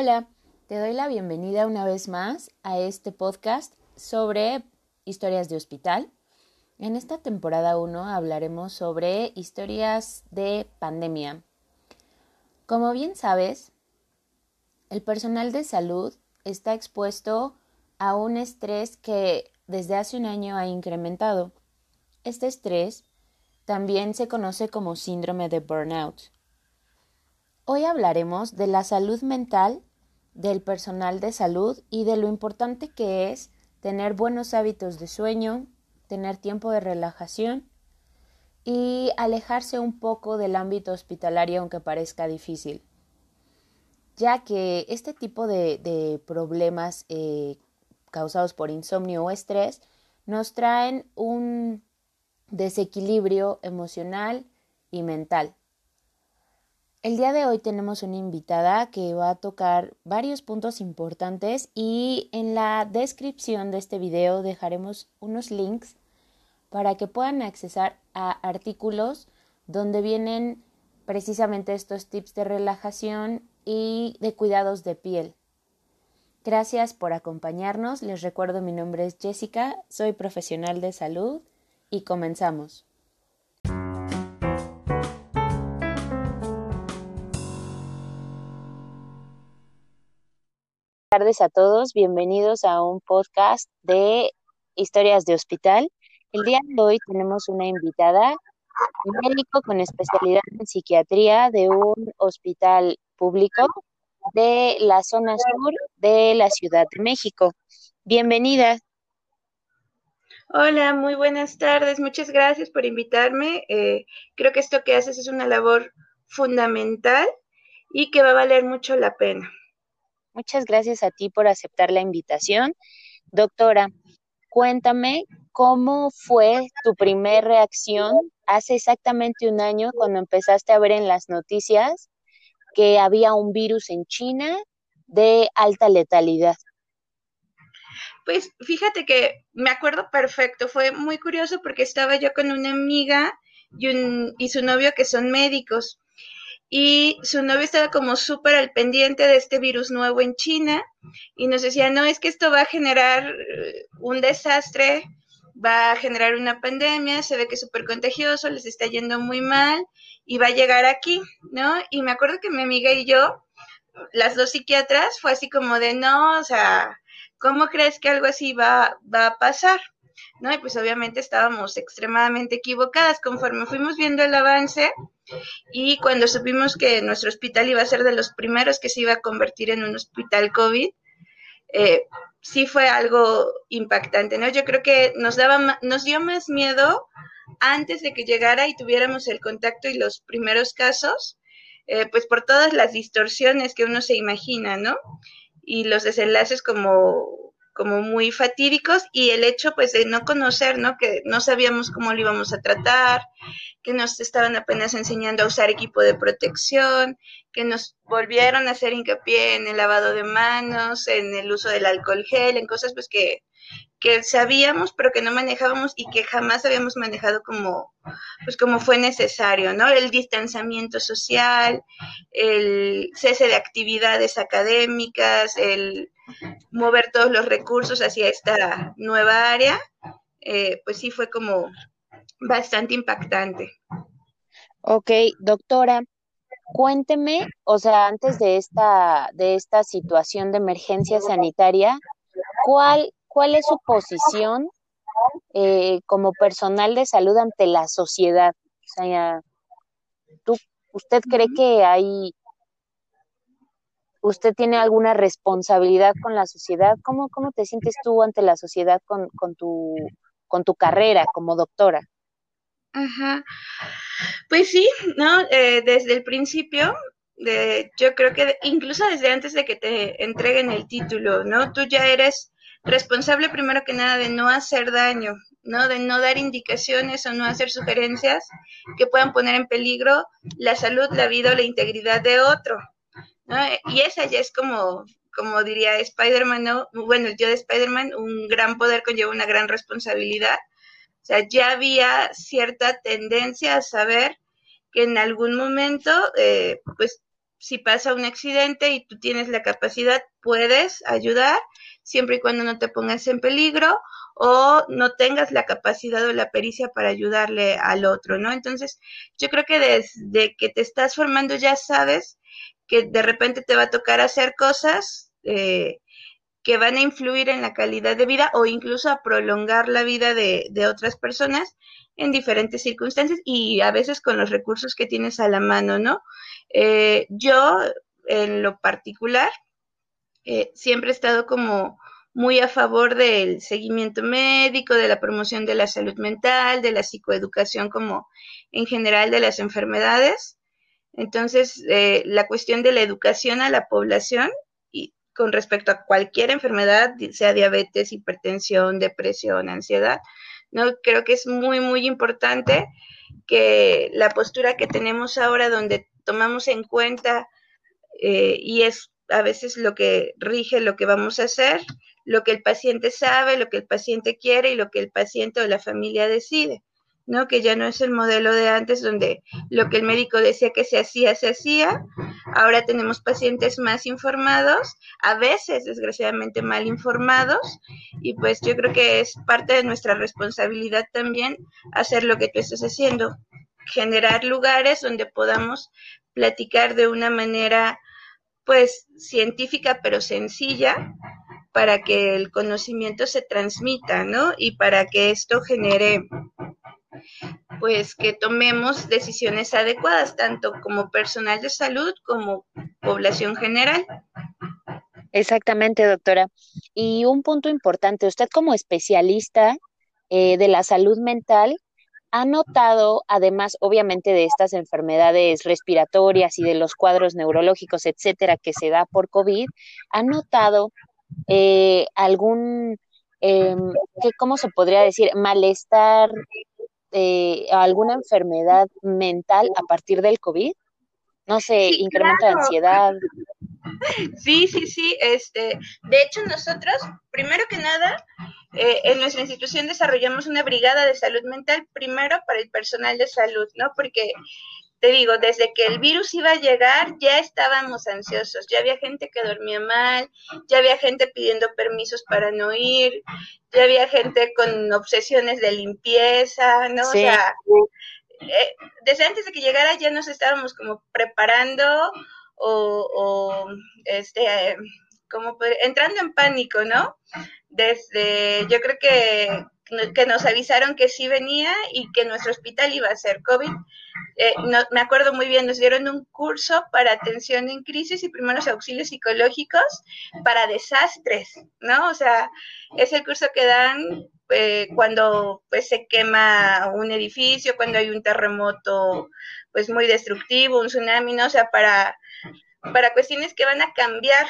Hola, te doy la bienvenida una vez más a este podcast sobre historias de hospital. En esta temporada 1 hablaremos sobre historias de pandemia. Como bien sabes, el personal de salud está expuesto a un estrés que desde hace un año ha incrementado. Este estrés también se conoce como síndrome de burnout. Hoy hablaremos de la salud mental del personal de salud y de lo importante que es tener buenos hábitos de sueño, tener tiempo de relajación y alejarse un poco del ámbito hospitalario aunque parezca difícil, ya que este tipo de, problemas eh, causados por insomnio o estrés nos traen un desequilibrio emocional y mental. El día de hoy tenemos una invitada que va a tocar varios puntos importantes y en la descripción de este video dejaremos unos links para que puedan accesar a artículos donde vienen precisamente estos tips de relajación y de cuidados de piel. Gracias por acompañarnos. Les recuerdo mi nombre es Jessica, soy profesional de salud y comenzamos. Tardes a todos, bienvenidos a un podcast de historias de hospital. El día de hoy tenemos una invitada, médico con especialidad en psiquiatría de un hospital público de la zona sur de la Ciudad de México. Bienvenida. Hola, muy buenas tardes. Muchas gracias por invitarme. Eh, creo que esto que haces es una labor fundamental y que va a valer mucho la pena. Muchas gracias a ti por aceptar la invitación. Doctora, cuéntame cómo fue tu primer reacción hace exactamente un año cuando empezaste a ver en las noticias que había un virus en China de alta letalidad. Pues fíjate que me acuerdo perfecto, fue muy curioso porque estaba yo con una amiga y, y su novio que son médicos y su novio estaba como súper al pendiente de este virus nuevo en China y nos decía, no, es que esto va a generar eh, un desastre, va a generar una pandemia, se ve que es súper contagioso, les está yendo muy mal y va a llegar aquí, ¿no? Y me acuerdo que mi amiga y yo, las dos psiquiatras, fue así como de, no, o sea, ¿cómo crees que algo así va, va a pasar? ¿No? Y pues obviamente estábamos extremadamente equivocadas conforme fuimos viendo el avance y cuando supimos que nuestro hospital iba a ser de los primeros que se iba a convertir en un hospital COVID, eh, sí fue algo impactante, ¿no? Yo creo que nos daba, nos dio más miedo antes de que llegara y tuviéramos el contacto y los primeros casos, eh, pues por todas las distorsiones que uno se imagina, ¿no? Y los desenlaces como como muy fatídicos y el hecho pues de no conocer, ¿no? Que no sabíamos cómo lo íbamos a tratar, que nos estaban apenas enseñando a usar equipo de protección, que nos volvieron a hacer hincapié en el lavado de manos, en el uso del alcohol gel, en cosas pues que, que sabíamos pero que no manejábamos y que jamás habíamos manejado como pues como fue necesario, ¿no? El distanciamiento social, el cese de actividades académicas, el mover todos los recursos hacia esta nueva área, eh, pues sí fue como bastante impactante. Ok, doctora, cuénteme, o sea, antes de esta, de esta situación de emergencia sanitaria, ¿cuál, cuál es su posición eh, como personal de salud ante la sociedad? O sea, ¿tú, ¿usted cree que hay usted tiene alguna responsabilidad con la sociedad. ¿Cómo, cómo te sientes tú ante la sociedad con, con, tu, con tu carrera como doctora? Ajá. Pues sí, ¿no? Eh, desde el principio, de, yo creo que incluso desde antes de que te entreguen el título, ¿no? Tú ya eres responsable primero que nada de no hacer daño, ¿no? De no dar indicaciones o no hacer sugerencias que puedan poner en peligro la salud, la vida o la integridad de otro, y esa ya es como, como diría Spider-Man, ¿no? Bueno, el tío de Spider-Man, un gran poder conlleva una gran responsabilidad. O sea, ya había cierta tendencia a saber que en algún momento, eh, pues, si pasa un accidente y tú tienes la capacidad, puedes ayudar siempre y cuando no te pongas en peligro o no tengas la capacidad o la pericia para ayudarle al otro, ¿no? Entonces, yo creo que desde que te estás formando ya sabes que de repente te va a tocar hacer cosas eh, que van a influir en la calidad de vida o incluso a prolongar la vida de, otras personas en diferentes circunstancias y a veces con los recursos que tienes a la mano, ¿no? Eh, yo, en lo particular, eh, siempre he estado como muy a favor del seguimiento médico, de la promoción de la salud mental, de la psicoeducación como en general de las enfermedades. Entonces, eh, la cuestión de la educación a la población y con respecto a cualquier enfermedad, sea diabetes, hipertensión, depresión, ansiedad, no creo que es muy muy importante que la postura que tenemos ahora donde tomamos en cuenta eh, y es a veces lo que rige lo que vamos a hacer, lo que el paciente sabe, lo que el paciente quiere y lo que el paciente o la familia decide. ¿no? Que ya no es el modelo de antes donde lo que el médico decía que se hacía, se hacía. Ahora tenemos pacientes más informados, a veces desgraciadamente mal informados, y pues yo creo que es parte de nuestra responsabilidad también hacer lo que tú estás haciendo, generar lugares donde podamos platicar de una manera pues científica pero sencilla para que el conocimiento se transmita, ¿no? Y para que esto genere pues que tomemos decisiones adecuadas, tanto como personal de salud como población general. Exactamente, doctora. Y un punto importante, usted como especialista eh, de la salud mental, ¿ha notado, además, obviamente, de estas enfermedades respiratorias y de los cuadros neurológicos, etcétera, que se da por COVID, ¿ha notado eh, algún, eh, ¿cómo se podría decir? Malestar eh, alguna enfermedad mental a partir del COVID? No sé, incremento de ansiedad. Sí, sí, sí. Este, de hecho, nosotros, primero que nada, eh, en nuestra institución desarrollamos una brigada de salud mental, primero para el personal de salud, ¿no? Porque te digo, desde que el virus iba a llegar, ya estábamos ansiosos, ya había gente que dormía mal, ya había gente pidiendo permisos para no ir, ya había gente con obsesiones de limpieza, ¿no? O sea, eh, desde antes de que llegara ya nos estábamos como preparando o, este, como entrando en pánico, ¿no? Desde, yo creo que que nos avisaron que sí venía y que nuestro hospital iba a ser COVID. Eh, no, me acuerdo muy bien, nos dieron un curso para atención en crisis y primeros auxilios psicológicos para desastres, ¿no? O sea, es el curso que dan eh, cuando pues se quema un edificio, cuando hay un terremoto pues muy destructivo, un tsunami, ¿no? O sea, para, para cuestiones que van a cambiar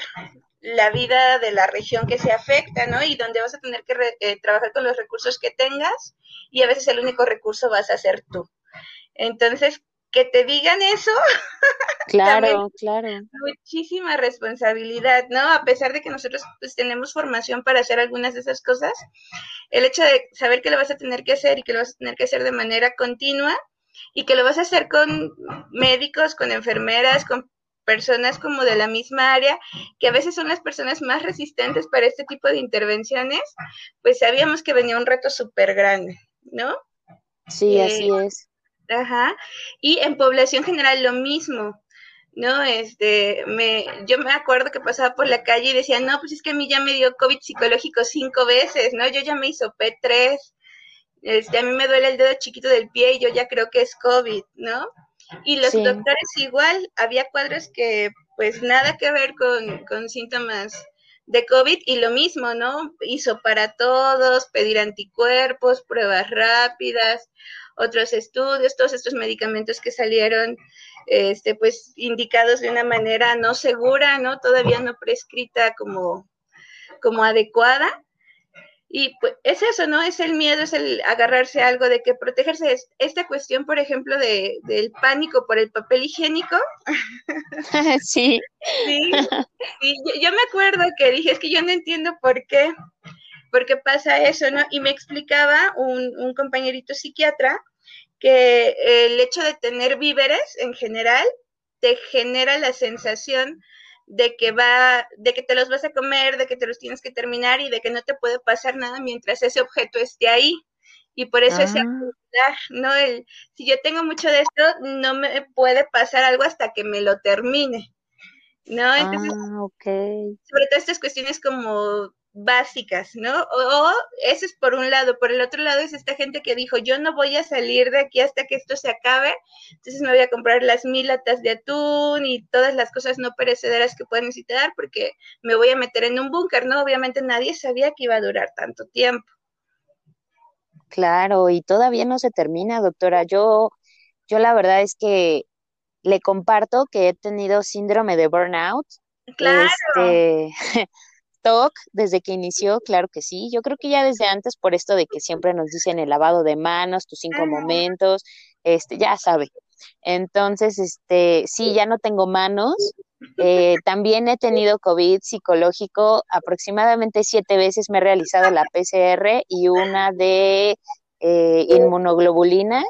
la vida de la región que se afecta, ¿no? Y donde vas a tener que eh, trabajar con los recursos que tengas y a veces el único recurso vas a ser tú. Entonces, que te digan eso. Claro, claro. Muchísima responsabilidad, ¿no? A pesar de que nosotros pues, tenemos formación para hacer algunas de esas cosas, el hecho de saber que lo vas a tener que hacer y que lo vas a tener que hacer de manera continua y que lo vas a hacer con médicos, con enfermeras, con personas como de la misma área, que a veces son las personas más resistentes para este tipo de intervenciones, pues sabíamos que venía un reto súper grande, ¿no? Sí, así eh, es. Ajá. Y en población general lo mismo. ¿no? Este, me, yo me acuerdo que pasaba por la calle y decía, no, pues es que a mí ya me dio COVID psicológico cinco veces, ¿no? Yo ya me hizo P3, este, a mí me duele el dedo chiquito del pie y yo ya creo que es COVID, ¿no? Y los doctores igual, había cuadros que pues nada que ver con, con síntomas de COVID y lo mismo, ¿no? Hizo para todos, pedir anticuerpos, pruebas rápidas, otros estudios, todos estos medicamentos que salieron, este, pues indicados de una manera no segura, ¿no? Todavía no prescrita como, como adecuada. Y pues es eso, ¿no? Es el miedo, es el agarrarse a algo de que protegerse. Es esta cuestión, por ejemplo, de, del pánico por el papel higiénico. sí. Sí, Yo, me acuerdo que dije, es que yo no entiendo por qué, por qué pasa eso, ¿no? Y me explicaba un, un compañerito psiquiatra que el hecho de tener víveres en general te genera la sensación de que va, de que te los vas a comer, de que te los tienes que terminar y de que no te puede pasar nada mientras ese objeto esté ahí. Y por eso es ah. ¿no? El, si yo tengo mucho de esto, no me puede pasar algo hasta que me lo termine. ¿No? Entonces, ah, okay. sobre todo estas cuestiones como básicas, ¿no? O, eso es por un lado, por el otro lado es esta gente que dijo, yo no voy a salir de aquí hasta que esto se acabe, entonces me voy a comprar las mil latas de atún y todas las cosas no perecederas que pueden necesitar porque me voy a meter en un búnker, ¿no? Obviamente nadie sabía que iba a durar tanto tiempo. Claro, y todavía no se termina, doctora. Yo, yo la verdad es que le comparto que he tenido síndrome de burnout. Claro. Este, TOC desde que inició, claro que sí. Yo creo que ya desde antes, por esto de que siempre nos dicen el lavado de manos, tus cinco momentos, este, ya sabe. Entonces, este, sí, ya no tengo manos. Eh, también he tenido COVID psicológico. Aproximadamente siete veces me he realizado la PCR y una de eh, inmunoglobulinas.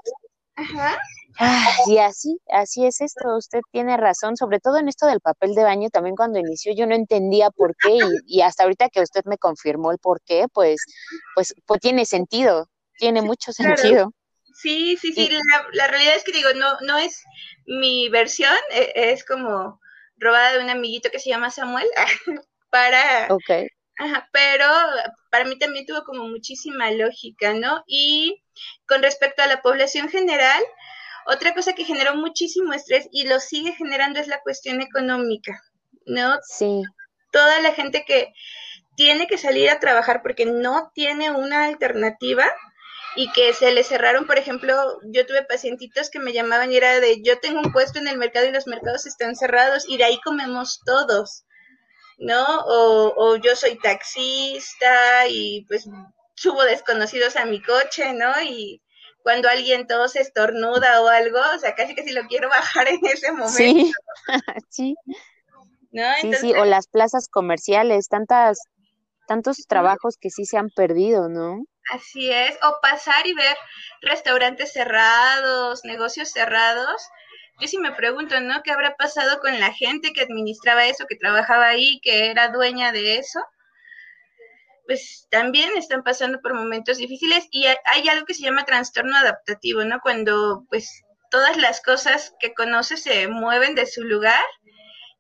Ajá. Ah, y así, así es esto, usted tiene razón, sobre todo en esto del papel de baño, también cuando inició yo no entendía por qué y, hasta ahorita que usted me confirmó el por qué, pues, pues, pues tiene sentido, tiene mucho sentido. Sí, sí, sí, la, realidad es que digo, no, no es mi versión, e, es como robada de un amiguito que se llama Samuel para... Ok. Ajá, pero para mí también tuvo como muchísima lógica, ¿no? Y con respecto a la población general, otra cosa que generó muchísimo estrés y lo sigue generando es la cuestión económica, ¿no? Sí. Toda la gente que tiene que salir a trabajar porque no tiene una alternativa y que se le cerraron, por ejemplo, yo tuve pacientitos que me llamaban y era de, yo tengo un puesto en el mercado y los mercados están cerrados y de ahí comemos todos, ¿no? O, o yo soy taxista y pues subo desconocidos a mi coche, ¿no? Y cuando alguien todo se estornuda o algo, o sea, casi que si lo quiero bajar en ese momento. Sí, sí. Sí, sí, o las plazas comerciales, tantas, tantos trabajos que sí se han perdido, ¿no? Así es, o pasar y ver restaurantes cerrados, negocios cerrados. Yo sí me pregunto, ¿no? ¿Qué habrá pasado con la gente que administraba eso, que trabajaba ahí, que era dueña de eso? Pues también están pasando por momentos difíciles y hay algo que se llama trastorno adaptativo, ¿no? Cuando pues todas las cosas que conoces se mueven de su lugar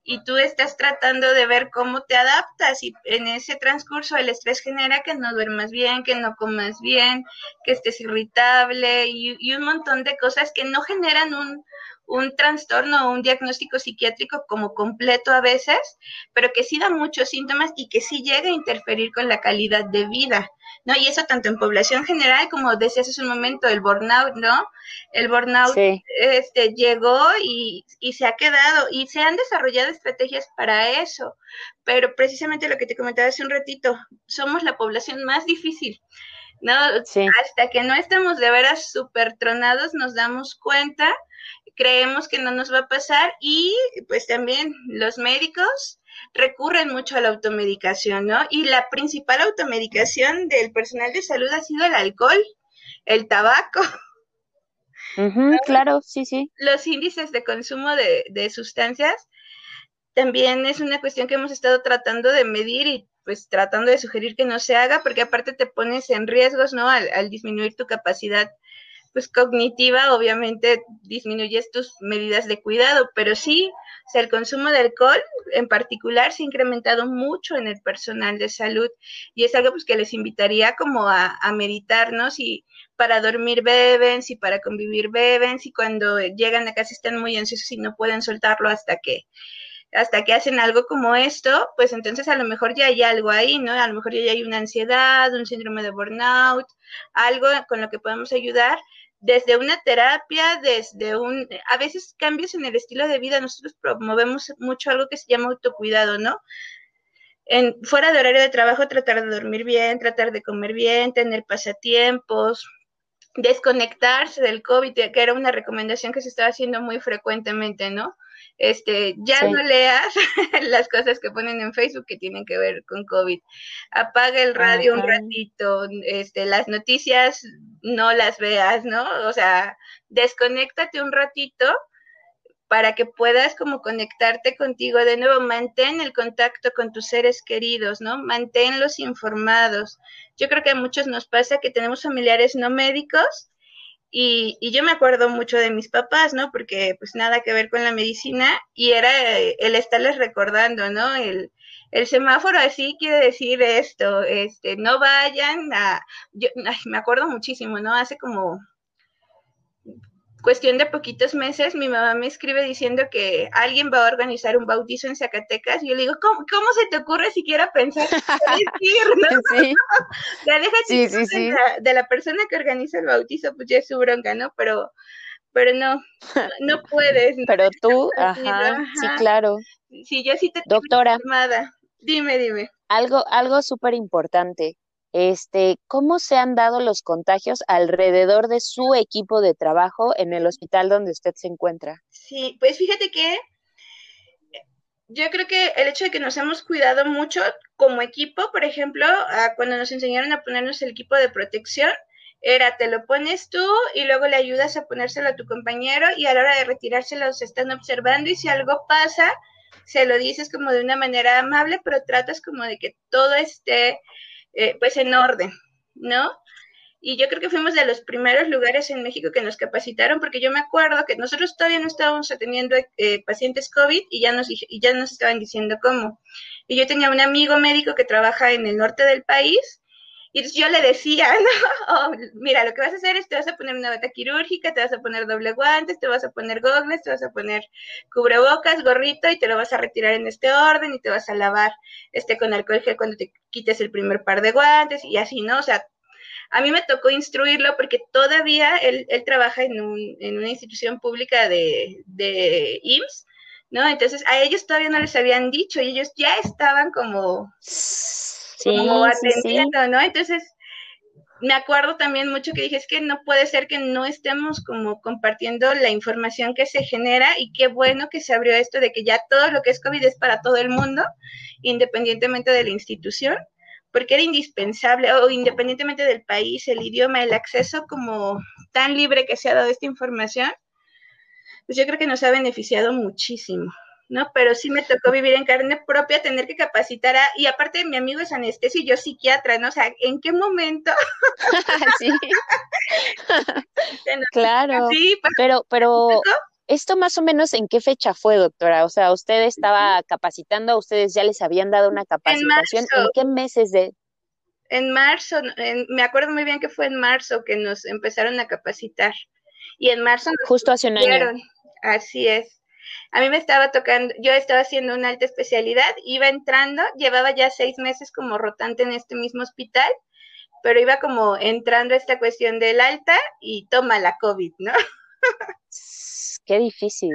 y tú estás tratando de ver cómo te adaptas y en ese transcurso el estrés genera que no duermas bien, que no comas bien, que estés irritable y, y un montón de cosas que no generan un, un trastorno o un diagnóstico psiquiátrico como completo a veces, pero que sí da muchos síntomas y que sí llega a interferir con la calidad de vida, ¿no? Y eso tanto en población general como decías hace un momento, el burnout, ¿no? El burnout este, llegó y, y se ha quedado y se han desarrollado estrategias para eso, pero precisamente lo que te comentaba hace un ratito, somos la población más difícil. ¿no? Hasta que no estemos de veras súper tronados, nos damos cuenta creemos que no nos va a pasar y pues también los médicos recurren mucho a la automedicación, ¿no? Y la principal automedicación del personal de salud ha sido el alcohol, el tabaco. Claro, sí, sí. Los índices de consumo de, de sustancias también es una cuestión que hemos estado tratando de medir y pues tratando de sugerir que no se haga, porque aparte te pones en riesgos, ¿no? Al, al disminuir tu capacidad pues cognitiva, obviamente disminuyes tus medidas de cuidado, pero sí, o el consumo de alcohol en particular se ha incrementado mucho en el personal de salud y es algo pues que les invitaría como a, a meditar, ¿no? Si para dormir beben, si para convivir beben, si cuando llegan a casa están muy ansiosos y no pueden soltarlo hasta que hasta que hacen algo como esto, pues entonces a lo mejor ya hay algo ahí, ¿no? A lo mejor ya hay una ansiedad, un síndrome de burnout, algo con lo que podemos ayudar desde una terapia, desde un, a veces cambios en el estilo de vida, nosotros promovemos mucho algo que se llama autocuidado, ¿no? En, fuera de horario de trabajo, tratar de dormir bien, tratar de comer bien, tener pasatiempos, desconectarse del COVID, que era una recomendación que se estaba haciendo muy frecuentemente, ¿no? Este, ya no leas las cosas que ponen en Facebook que tienen que ver con COVID. Apaga el radio un ratito, este, las noticias no las veas, ¿no? O sea, desconéctate un ratito para que puedas como conectarte contigo de nuevo, mantén el contacto con tus seres queridos, ¿no? Manténlos informados. Yo creo que a muchos nos pasa que tenemos familiares no médicos y, y, yo me acuerdo mucho de mis papás, ¿no? Porque pues nada que ver con la medicina y era el estarles recordando, ¿no? El, el semáforo así quiere decir esto, este, no vayan a, yo me acuerdo muchísimo, ¿no? Hace como cuestión de poquitos meses, mi mamá me escribe diciendo que alguien va a organizar un bautizo en Zacatecas y yo le digo, ¿cómo, cómo se te ocurre siquiera pensar ir, ¿no? Sí. ya sí, sí, sí. De, la, persona que organiza el bautizo, pues ya es su bronca, ¿no? Pero, pero no, no puedes. Pero tú, ajá, sí, claro. Sí, yo sí te Doctora. Dime, dime. Algo, algo súper importante este, ¿cómo se han dado los contagios alrededor de su equipo de trabajo en el hospital donde usted se encuentra? Sí, pues fíjate que yo creo que el hecho de que nos hemos cuidado mucho como equipo, por ejemplo, cuando nos enseñaron a ponernos el equipo de protección, era te lo pones tú y luego le ayudas a ponérselo a tu compañero y a la hora de retirárselo se están observando y si algo pasa, se lo dices como de una manera amable, pero tratas como de que todo esté eh, pues en orden, ¿no? Y yo creo que fuimos de los primeros lugares en México que nos capacitaron, porque yo me acuerdo que nosotros todavía no estábamos atendiendo eh, pacientes COVID y ya, nos, y ya nos estaban diciendo cómo. Y yo tenía un amigo médico que trabaja en el norte del país y yo le decía, oh, mira, lo que vas a hacer es te vas a poner una bata quirúrgica, te vas a poner doble guantes, te vas a poner gogles, te vas a poner cubrebocas, gorrito y te lo vas a retirar en este orden y te vas a lavar este con alcohol gel cuando te quites el primer par de guantes y así, ¿no? O sea, a mí me tocó instruirlo porque todavía él, él trabaja en, un, en una institución pública de, de IMSS, ¿no? Entonces a ellos todavía no les habían dicho y ellos ya estaban como como atendiendo, ¿no? Entonces, me acuerdo también mucho que dije, es que no puede ser que no estemos como compartiendo la información que se genera y qué bueno que se abrió esto de que ya todo lo que es COVID es para todo el mundo, independientemente de la institución, porque era indispensable, o independientemente del país, el idioma, el acceso como tan libre que se ha dado esta información, pues yo creo que nos ha beneficiado muchísimo. ¿No? Pero sí me tocó vivir en carne propia, tener que capacitar a, y aparte mi amigo es anestesio y yo psiquiatra, ¿no? O sea, ¿en qué momento? sí. claro. pero, pero, ¿esto más o menos en qué fecha fue, doctora? O sea, usted estaba capacitando, ustedes ya les habían dado una capacitación, ¿en, qué meses de...? En marzo, me acuerdo muy bien que fue en marzo que nos empezaron a capacitar. Y en marzo... Justo hace un año. Así es. A mí me estaba tocando, yo estaba haciendo una alta especialidad, iba entrando, llevaba ya seis meses como rotante en este mismo hospital, pero iba como entrando a esta cuestión del alta y toma la COVID, ¿no? Qué difícil.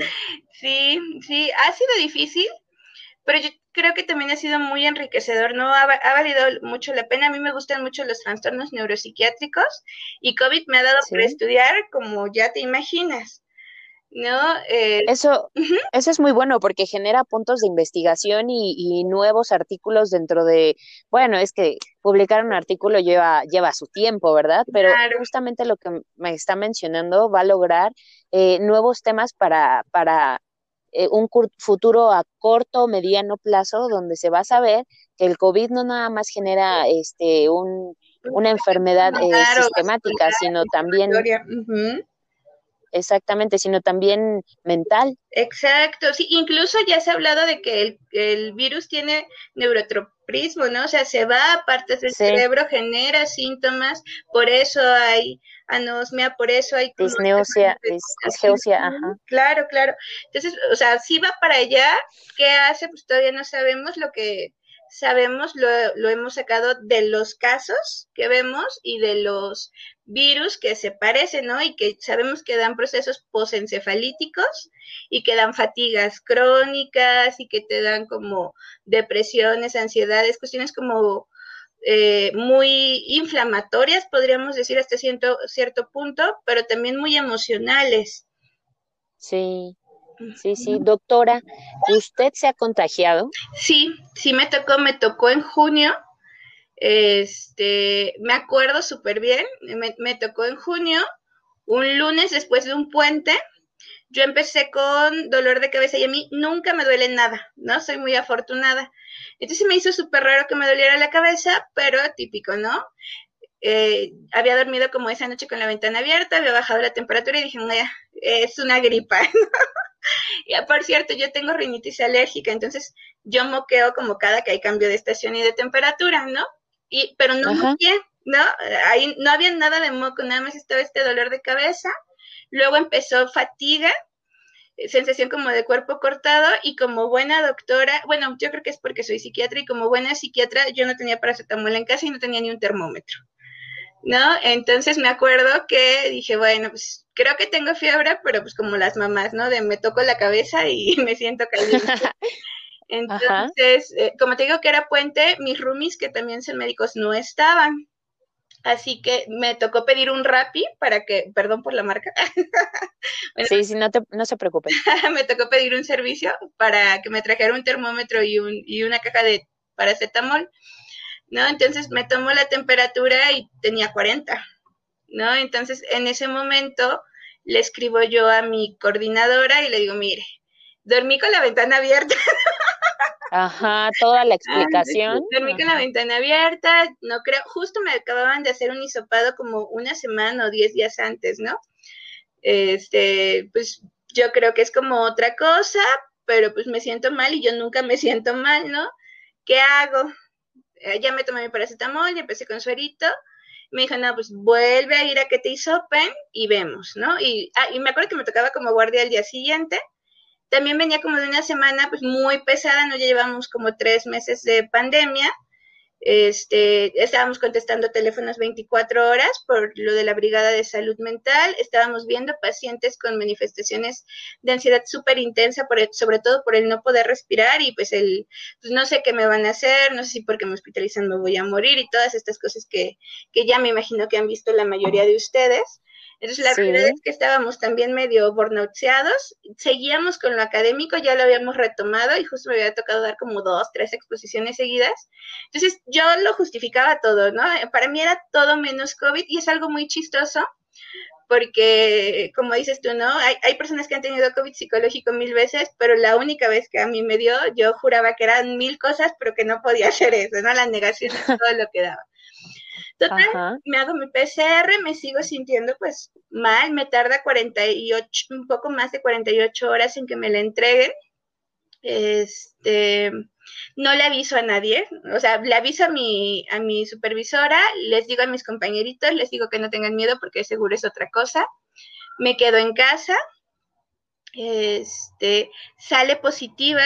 Sí, sí, ha sido difícil, pero yo creo que también ha sido muy enriquecedor, ¿no? Ha, valido mucho la pena. A mí me gustan mucho los trastornos neuropsiquiátricos y COVID me ha dado para estudiar como ya te imaginas. ¿No? Eh, eso, eso es muy bueno porque genera puntos de investigación y, nuevos artículos dentro de, bueno, es que publicar un artículo lleva, lleva su tiempo, ¿verdad? Pero justamente lo que me está mencionando va a lograr eh, nuevos temas para, para eh, un futuro a corto o mediano plazo donde se va a saber que el COVID no nada más genera este un, una enfermedad sistemática, sino también exactamente, sino también mental. Exacto, sí, incluso ya se ha hablado de que el, el virus tiene neurotropismo, ¿no? O sea, se va a partes del cerebro, genera síntomas, por eso hay anosmia, por eso hay... Disneusia, disgeusia, ajá. Claro, claro. Entonces, o sea, si va para allá, ¿qué hace? Pues todavía no sabemos lo que sabemos, lo, lo hemos sacado de los casos que vemos y de los virus que se parecen, ¿no? Y que sabemos que dan procesos posencefalíticos y que dan fatigas crónicas y que te dan como depresiones, ansiedades, cuestiones como eh, muy inflamatorias, podríamos decir hasta cierto, cierto punto, pero también muy emocionales. Sí, sí, sí. Doctora, ¿usted se ha contagiado? Sí, sí me tocó, me tocó en junio este, me acuerdo súper bien, me, tocó en junio, un lunes después de un puente. yo empecé con dolor de cabeza y a mí nunca me duele nada, ¿no? Soy muy afortunada. Entonces me hizo súper raro que me doliera la cabeza, pero típico, ¿no? Eh, había dormido como esa noche con la ventana abierta, había bajado la temperatura y dije, es una gripa. y por cierto, yo tengo rinitis alérgica, entonces yo moqueo como cada que hay cambio de estación y de temperatura, ¿no? Y, pero no ¿no? Ahí no había nada de moco, nada más estaba este dolor de cabeza. Luego empezó fatiga, sensación como de cuerpo cortado y como buena doctora, bueno, yo creo que es porque soy psiquiatra y como buena psiquiatra yo no tenía paracetamol en casa y no tenía ni un termómetro. ¿no? Entonces me acuerdo que dije, bueno, pues creo que tengo fiebre, pero pues como las mamás, ¿no? De me toco la cabeza y me siento caliente. Entonces, eh, como te digo que era puente, mis roomies, que también son médicos, no estaban. Así que me tocó pedir un Rappi para que, perdón por la marca. sí, sí, no, te, no se preocupe. me tocó pedir un servicio para que me trajera un termómetro y, un, y una caja de paracetamol ¿no? Entonces me tomó la temperatura y tenía 40, ¿no? Entonces en ese momento le escribo yo a mi coordinadora y le digo, mire, dormí con la ventana abierta. Ajá, toda la explicación. dormí con la ventana abierta, no creo, justo me acababan de hacer un hisopado como una semana o diez días antes, ¿no? Este, pues yo creo que es como otra cosa, pero pues me siento mal y yo nunca me siento mal, ¿no? ¿Qué hago? Eh, ya me tomé mi paracetamol, ya empecé con suerito. Me dijo, no, pues vuelve a ir a que te hisopen y vemos, ¿no? Y, ah, y me acuerdo que me tocaba como guardia al día siguiente. También venía como de una semana pues muy pesada, ¿no? Ya llevamos como tres meses de pandemia este, estábamos contestando teléfonos 24 horas por lo de la Brigada de Salud Mental. Estábamos viendo pacientes con manifestaciones de ansiedad súper intensa, sobre todo por el no poder respirar y pues el, pues no sé qué me van a hacer, no sé si porque me hospitalizan me voy a morir y todas estas cosas que, que ya me imagino que han visto la mayoría de ustedes. Entonces, la verdad es que estábamos también medio burnouteados, seguíamos con lo académico, ya lo habíamos retomado y justo me había tocado dar como dos, tres exposiciones seguidas. Entonces, yo lo justificaba todo, ¿no? Para mí era todo menos COVID y es algo muy chistoso porque, como dices tú, ¿no? Hay, hay personas que han tenido COVID psicológico mil veces, pero la única vez que a mí me dio, yo juraba que eran mil cosas, pero que no podía hacer eso, ¿no? La negación es todo lo que daba. Total, me hago mi PCR, me sigo sintiendo pues mal, me tarda 48, un poco más de 48 horas en que me la entreguen. Este, no le aviso a nadie, o sea, le aviso a mi, a mi supervisora, les digo a mis compañeritos, les digo que no tengan miedo porque seguro es otra cosa. Me quedo en casa, este, sale positiva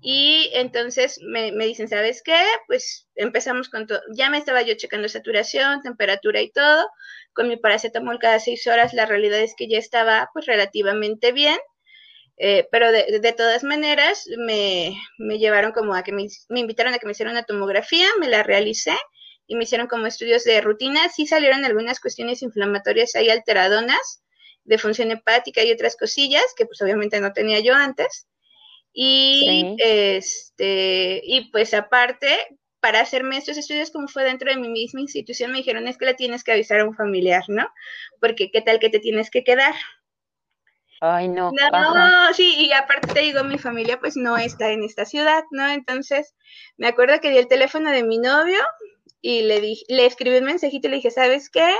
y entonces me, dicen, ¿sabes qué? Pues empezamos con todo. Ya me estaba yo checando saturación, temperatura y todo. Con mi paracetamol cada seis horas, la realidad es que ya estaba pues relativamente bien. Eh, pero de, de, todas maneras, me, me, llevaron como a que me, me invitaron a que me hiciera una tomografía, me la realicé y me hicieron como estudios de rutina. Sí salieron algunas cuestiones inflamatorias ahí alteradonas de función hepática y otras cosillas que pues obviamente no tenía yo antes. Y este, y pues aparte, para hacerme estos estudios, como fue dentro de mi misma institución, me dijeron, es que la tienes que avisar a un familiar, ¿no? Porque qué tal que te tienes que quedar. Ay, no. No, sí, y aparte te digo, mi familia pues no está en esta ciudad, ¿no? Entonces, me acuerdo que di el teléfono de mi novio y le, di, le escribí un mensajito y le dije, ¿sabes qué?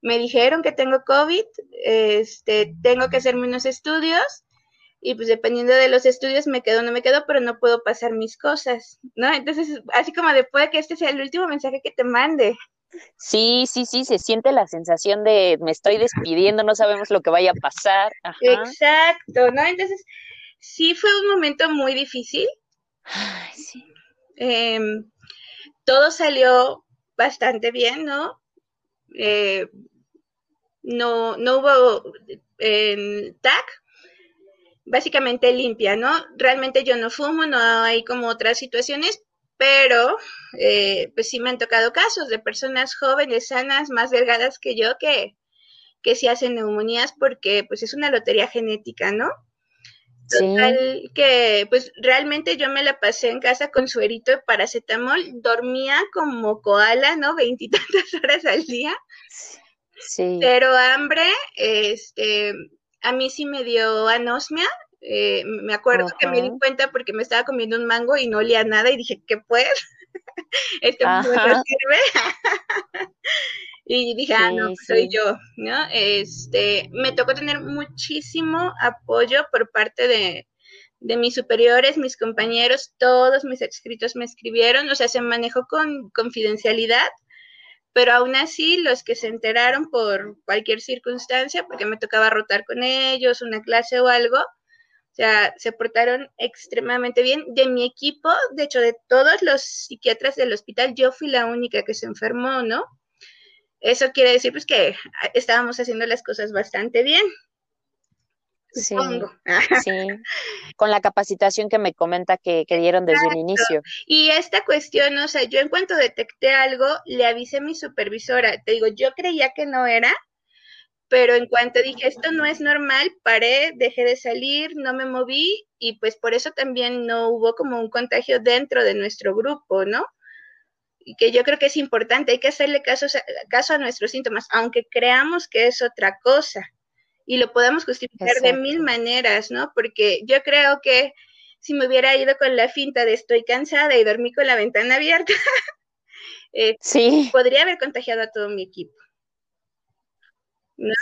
Me dijeron que tengo COVID, este, tengo que hacerme unos estudios y pues dependiendo de los estudios me quedo o no me quedo, pero no puedo pasar mis cosas, ¿no? Entonces, así como después que este sea el último mensaje que te mande. Sí, sí, sí, se siente la sensación de me estoy despidiendo, no sabemos lo que vaya a pasar. Exacto, ¿no? Entonces, sí fue un momento muy difícil. Ay, sí. Em, todo salió bastante bien, ¿no? Eh, no, no hubo en TAC, básicamente limpia, ¿no? Realmente yo no fumo, no hay como otras situaciones, pero eh, pues sí me han tocado casos de personas jóvenes, sanas, más delgadas que yo, que, que sí hacen neumonías porque pues es una lotería genética, ¿no? Total, que pues realmente yo me la pasé en casa con suerito de paracetamol, dormía como koala, ¿no? Veintitantas horas al día. Sí. Pero hambre, este, a mí sí me dio anosmia. Eh, me acuerdo que me di cuenta porque me estaba comiendo un mango y no olía nada y dije, ¿qué pues? Esto no sirve. y dije, ah, no, pues soy yo, ¿no? Este, me tocó tener muchísimo apoyo por parte de, de mis superiores, mis compañeros, todos mis escritos me escribieron, o sea, se manejó con confidencialidad, pero aún así los que se enteraron por cualquier circunstancia, porque me tocaba rotar con ellos, una clase o algo, o sea, se portaron extremadamente bien. De mi equipo, de hecho, de todos los psiquiatras del hospital, yo fui la única que se enfermó, ¿no? Eso quiere decir pues que estábamos haciendo las cosas bastante bien. Sí, sí, con la capacitación que me comenta que, que dieron desde el inicio. Y esta cuestión, o sea, yo en cuanto detecté algo, le avisé a mi supervisora. Te digo, yo creía que no era, pero en cuanto dije, esto no es normal, paré, dejé de salir, no me moví y pues por eso también no hubo como un contagio dentro de nuestro grupo, ¿no? Y que yo creo que es importante, hay que hacerle caso, caso a nuestros síntomas, aunque creamos que es otra cosa y lo podemos justificar de mil maneras, ¿no? Porque yo creo que si me hubiera ido con la finta de estoy cansada y dormí con la ventana abierta, eh, sí. podría haber contagiado a todo mi equipo.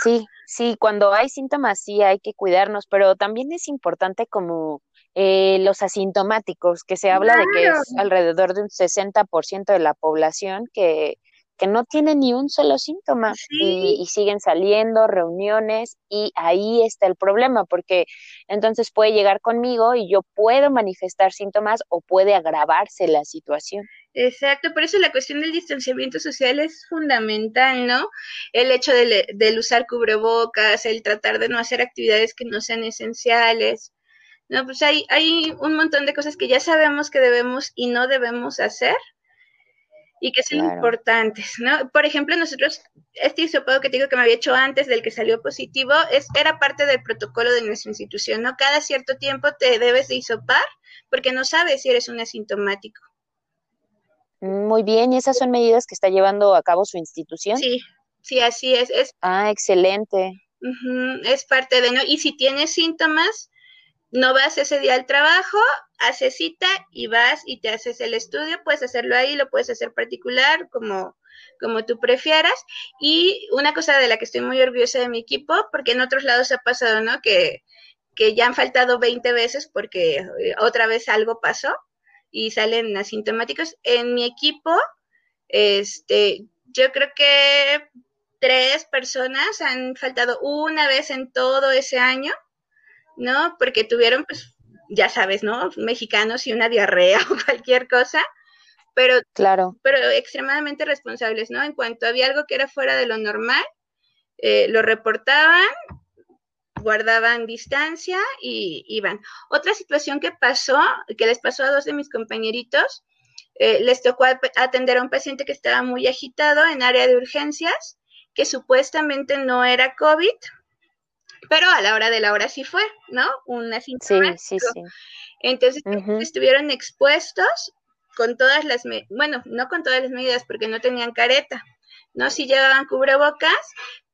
Sí, sí, cuando hay síntomas sí hay que cuidarnos, pero también es importante como eh, los asintomáticos, que se habla de que es alrededor de un 60% de la población que que no tienen ni un solo síntoma y, siguen saliendo reuniones y ahí está el problema porque entonces puede llegar conmigo y yo puedo manifestar síntomas o puede agravarse la situación. Exacto, por eso la cuestión del distanciamiento social es fundamental, ¿no? El hecho de, del usar cubrebocas, el tratar de no hacer actividades que no sean esenciales. No, pues hay, hay un montón de cosas que ya sabemos que debemos y no debemos hacer y que son importantes, ¿no? Por ejemplo, nosotros, este hisopado que te digo que me había hecho antes del que salió positivo, es, era parte del protocolo de nuestra institución, ¿no? Cada cierto tiempo te debes de hisopar porque no sabes si eres un asintomático. Muy bien, ¿y esas son medidas que está llevando a cabo su institución? Sí, sí, así es. es ah, excelente. es parte de, ¿no? Y si tienes síntomas, no vas ese día al trabajo, haces cita y vas y te haces el estudio, puedes hacerlo ahí, lo puedes hacer particular, como, como tú prefieras. Y una cosa de la que estoy muy orgullosa de mi equipo, porque en otros lados ha pasado, ¿no? Que, que ya han faltado 20 veces porque eh, otra vez algo pasó y salen asintomáticos. En mi equipo, este, yo creo que tres personas han faltado una vez en todo ese año ¿no? Porque tuvieron, pues, ya sabes, ¿no? Mexicanos y una diarrea o cualquier cosa, pero, claro. pero extremadamente responsables, ¿no? En cuanto había algo que era fuera de lo normal, eh, lo reportaban, guardaban distancia y iban. Otra situación que pasó, que les pasó a dos de mis compañeritos, eh, les tocó atender a un paciente que estaba muy agitado en área de urgencias, que supuestamente no era COVID, pero a la hora de la hora sí fue, ¿no? Un asintomático. Sí, sí, sí. Entonces estuvieron expuestos con todas las, bueno, no con todas las medidas porque no tenían careta, ¿no? Sí llevaban cubrebocas,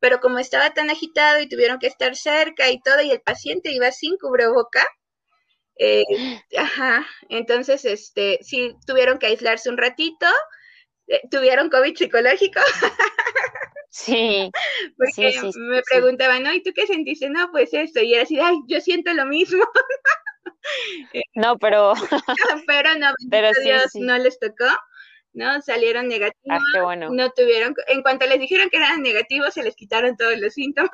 pero como estaba tan agitado y tuvieron que estar cerca y todo, y el paciente iba sin cubreboca, eh, ajá, entonces, este, sí tuvieron que aislarse un ratito, eh, tuvieron COVID psicológico. Sí. Porque me preguntaban, ¿no? ¿Y tú qué sentiste? No, pues esto. Y era así, ay, yo siento lo mismo. no, pero. pero no, pero Dios, no les tocó. ¿no? Salieron negativos. Ah, bueno. No tuvieron, en cuanto les dijeron que eran negativos, se les quitaron todos los síntomas.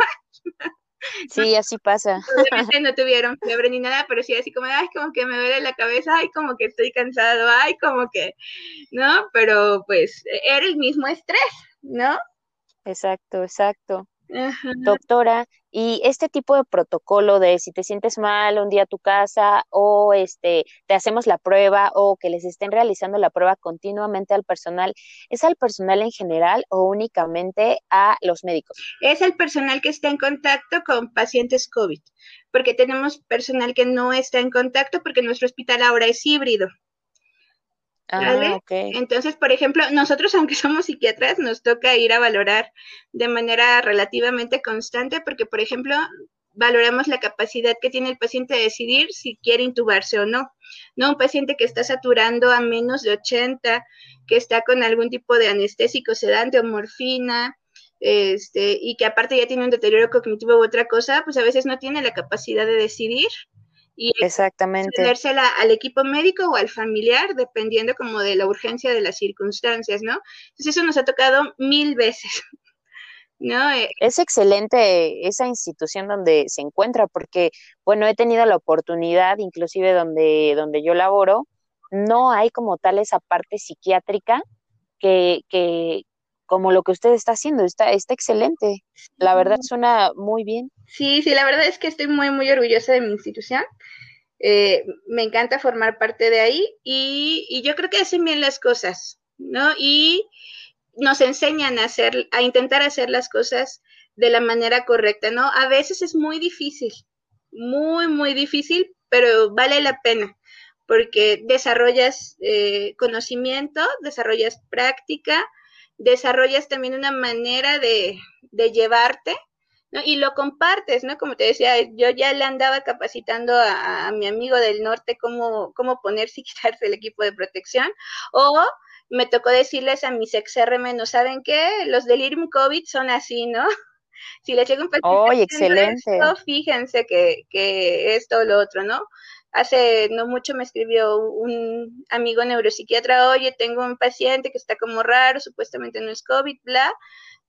Sí, así pasa. Obviamente no tuvieron fiebre ni nada, pero sí así como, ay, como que me duele la cabeza, ay, como que estoy cansado, ay, como que, ¿no? Pero pues era el mismo estrés, ¿no? Exacto, exacto. Doctora, y este tipo de protocolo de si te sientes mal un día a tu casa o este te hacemos la prueba o que les estén realizando la prueba continuamente al personal, ¿es al personal en general o únicamente a los médicos? Es el personal que está en contacto con pacientes COVID, porque tenemos personal que no está en contacto porque nuestro hospital ahora es híbrido. Ah, Entonces, por ejemplo, nosotros, aunque somos psiquiatras, nos toca ir a valorar de manera relativamente constante, porque, por ejemplo, valoramos la capacidad que tiene el paciente de decidir si quiere intubarse o no. No un paciente que está saturando a menos de 80, que está con algún tipo de anestésico sedante o morfina, este, y que aparte ya tiene un deterioro cognitivo u otra cosa, pues a veces no tiene la capacidad de decidir y Exactamente. al equipo médico o al familiar, dependiendo como de la urgencia de las circunstancias, ¿no? Entonces eso nos ha tocado mil veces. ¿No? Eh, es excelente esa institución donde se encuentra, porque, bueno, he tenido la oportunidad, inclusive donde, donde yo laboro, no hay como tal esa parte psiquiátrica que, que, como lo que usted está haciendo. Está, está excelente. La verdad suena muy bien. Sí, sí, la verdad es que estoy muy, muy orgullosa de mi institución. Eh, me encanta formar parte de ahí y, y, yo creo que hacen bien las cosas, ¿no? Y nos enseñan a hacer, a intentar hacer las cosas de la manera correcta, ¿no? A veces es muy difícil, muy, muy difícil, pero vale la pena porque desarrollas eh, conocimiento, desarrollas práctica, desarrollas también una manera de, de llevarte, ¿no? Y lo compartes, ¿no? Como te decía, yo ya le andaba capacitando a, mi amigo del norte cómo, cómo ponerse y quitarse el equipo de protección, o me tocó decirles a mis ex ¿no saben qué? Los delirium COVID son así, ¿no? Si les llega un paciente, oh, excelente. fíjense que, que esto o lo otro, ¿no? Hace no mucho me escribió un amigo neuropsiquiatra, oye, tengo un paciente que está como raro, supuestamente no es COVID, bla,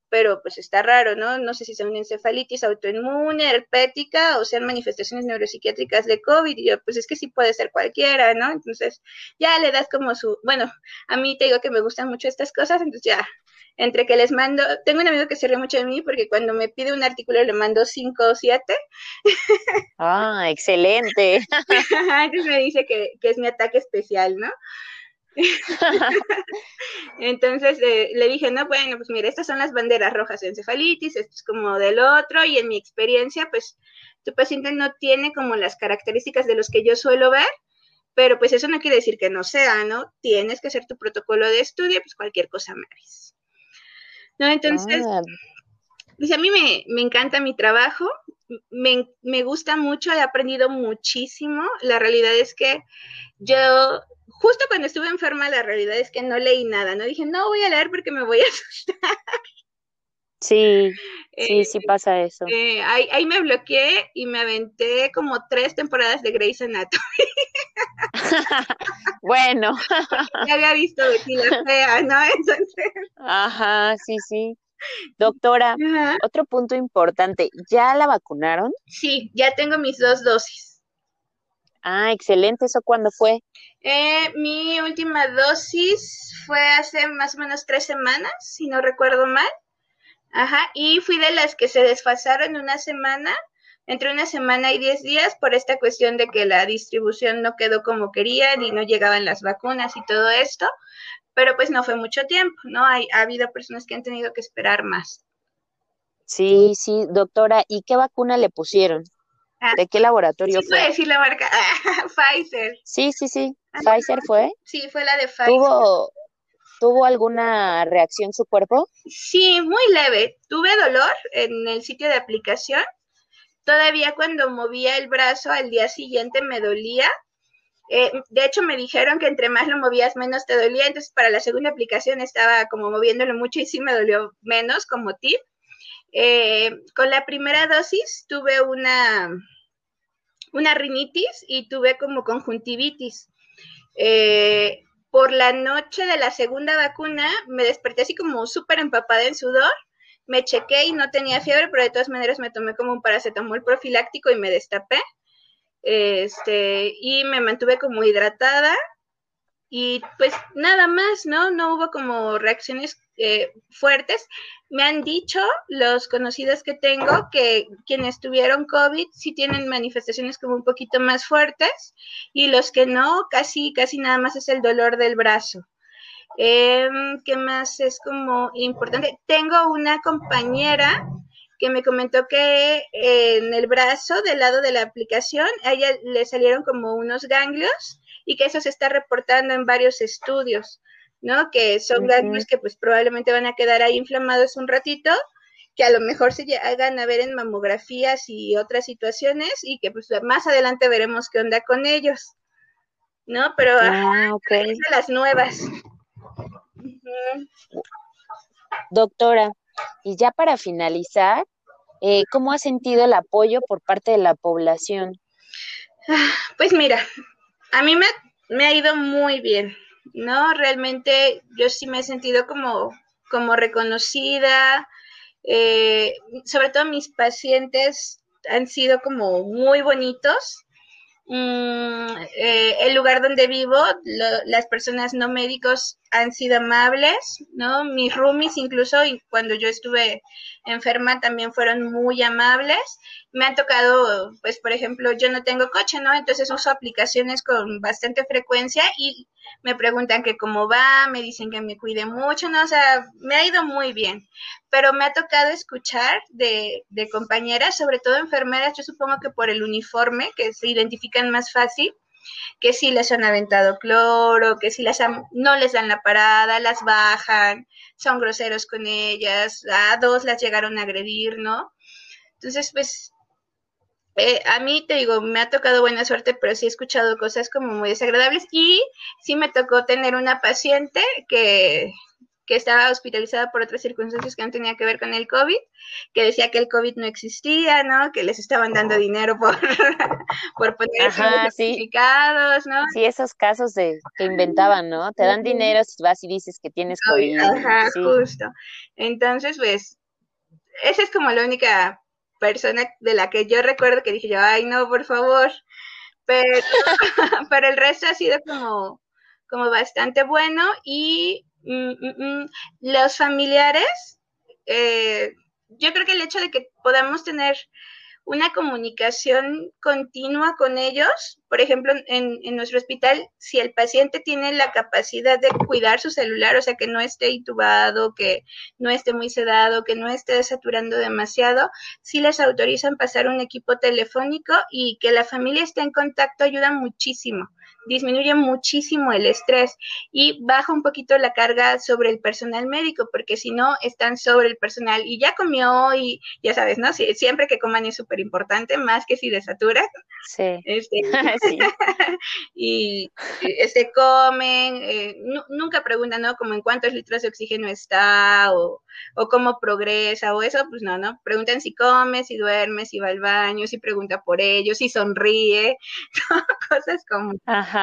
pero pues está raro, ¿no? No sé si una encefalitis autoinmune, herpética o sean manifestaciones neuropsiquiátricas de COVID. Y yo, pues es que sí puede ser cualquiera, ¿no? Entonces ya le das como su, bueno, a mí te digo que me gustan mucho estas cosas, entonces ya entre que les mando, tengo un amigo que se ríe mucho de mí porque cuando me pide un artículo le mando cinco o siete. Ah, excelente. Entonces me dice que, es mi ataque especial, ¿no? Entonces eh, le dije, no, bueno, pues mira, estas son las banderas rojas de encefalitis, esto es como del otro, y en mi experiencia, pues tu paciente no tiene como las características de los que yo suelo ver, pero pues eso no quiere decir que no sea, ¿no? Tienes que hacer tu protocolo de estudio, pues cualquier cosa me avisas. ¿No? Entonces, pues a mí me, encanta mi trabajo, me, me, gusta mucho, he aprendido muchísimo. La realidad es que yo, justo cuando estuve enferma, la realidad es que no leí nada, no dije, no voy a leer porque me voy a asustar. Sí, sí, sí eh, pasa eso. Eh, ahí, ahí, me bloqueé y me aventé como tres temporadas de Grey's Anatomy. bueno. ya había visto Betty la fea, ¿no? Entonces. Ajá, sí, sí. Doctora, otro punto importante, ¿ya la vacunaron? Sí, ya tengo mis dos dosis. Ah, excelente, ¿eso cuándo fue? Eh, mi última dosis fue hace más o menos tres semanas, si no recuerdo mal. Ajá, y fui de las que se desfasaron una semana, entre una semana y diez días, por esta cuestión de que la distribución no quedó como querían y no llegaban las vacunas y todo esto, pero pues no fue mucho tiempo, ¿no? Hay, ha habido personas que han tenido que esperar más. Sí, sí, doctora, ¿y qué vacuna le pusieron? Ah, ¿De qué laboratorio sí, fue? decir la marca, Pfizer. Sí, sí, sí, Pfizer fue. Sí, fue la de Pfizer. ¿Tuvo, ¿Tuvo alguna reacción su cuerpo? Sí, muy leve. Tuve dolor en el sitio de aplicación. Todavía cuando movía el brazo al día siguiente me dolía. Eh, de hecho, me dijeron que entre más lo movías, menos te dolía. Entonces, para la segunda aplicación estaba como moviéndolo mucho y sí me dolió menos como tip. Eh, con la primera dosis tuve una, una rinitis y tuve como conjuntivitis. Eh, por la noche de la segunda vacuna me desperté así como súper empapada en sudor. Me chequé y no tenía fiebre, pero de todas maneras me tomé como un paracetamol profiláctico y me destapé. Este, y me mantuve como hidratada y pues nada más, ¿no? No hubo como reacciones eh, fuertes. Me han dicho los conocidos que tengo que quienes tuvieron COVID sí tienen manifestaciones como un poquito más fuertes y los que no, casi, casi nada más es el dolor del brazo. Em, ¿Qué más es como importante? Tengo una compañera que me comentó que en el brazo del lado de la aplicación a ella le salieron como unos ganglios y que eso se está reportando en varios estudios, ¿no? Que son ganglios que pues probablemente van a quedar ahí inflamados un ratito que a lo mejor se hagan a ver en mamografías y otras situaciones y que pues más adelante veremos qué onda con ellos. ¿No? Pero ah, las nuevas. Doctora, y ya para finalizar, eh, ¿cómo ha sentido el apoyo por parte de la población? Ah, pues mira, a mí me, ha ido muy bien, ¿no? Realmente yo sí me he sentido como, como reconocida, eh, sobre todo mis pacientes han sido como muy bonitos. Mm, eh, el lugar donde vivo, las personas no médicos han sido amables, ¿no? Mis roomies incluso cuando yo estuve enferma también fueron muy amables. Me han tocado, pues por ejemplo, yo no tengo coche, ¿no? Entonces uso aplicaciones con bastante frecuencia y me preguntan que cómo va, me dicen que me cuide mucho, ¿no? O sea, me ha ido muy bien, pero me ha tocado escuchar de, de compañeras, sobre todo enfermeras, yo supongo que por el uniforme, que se identifican más fácil, que si les han aventado cloro, que si las no les dan la parada, las bajan, son groseros con ellas, a dos las llegaron a agredir, ¿no? Entonces, pues, eh, a mí te digo, me ha tocado buena suerte, pero sí he escuchado cosas como muy desagradables y sí me tocó tener una paciente que que estaba hospitalizada por otras circunstancias que no tenía que ver con el COVID, que decía que el COVID no existía, ¿no? Que les estaban dando dinero por, por poner certificados, ¿no? Sí, esos casos de que inventaban, ¿no? Te dan dinero si vas y dices que tienes COVID. Ajá, justo. Entonces, pues, esa es como la única persona de la que yo recuerdo que dije yo, ay, no, por favor. Pero, pero el resto ha sido como, como bastante bueno y. los familiares, eh, yo creo que el hecho de que podamos tener una comunicación continua con ellos, por ejemplo, en, en, nuestro hospital, si el paciente tiene la capacidad de cuidar su celular, o sea, que no esté intubado, que no esté muy sedado, que no esté saturando demasiado, si les autorizan pasar un equipo telefónico y que la familia esté en contacto ayuda muchísimo disminuye muchísimo el estrés y baja un poquito la carga sobre el personal médico, porque si no, están sobre el personal y ya comió y ya sabes, ¿no? siempre que coman es súper importante, más que si desatura. Sí. Este, y este, comen, eh, nunca preguntan, ¿no? Como en cuántos litros de oxígeno está o, o cómo progresa o eso, pues no, ¿no? Preguntan si come, si duerme, si va al baño, si pregunta por ellos, si sonríe, cosas como... Ajá,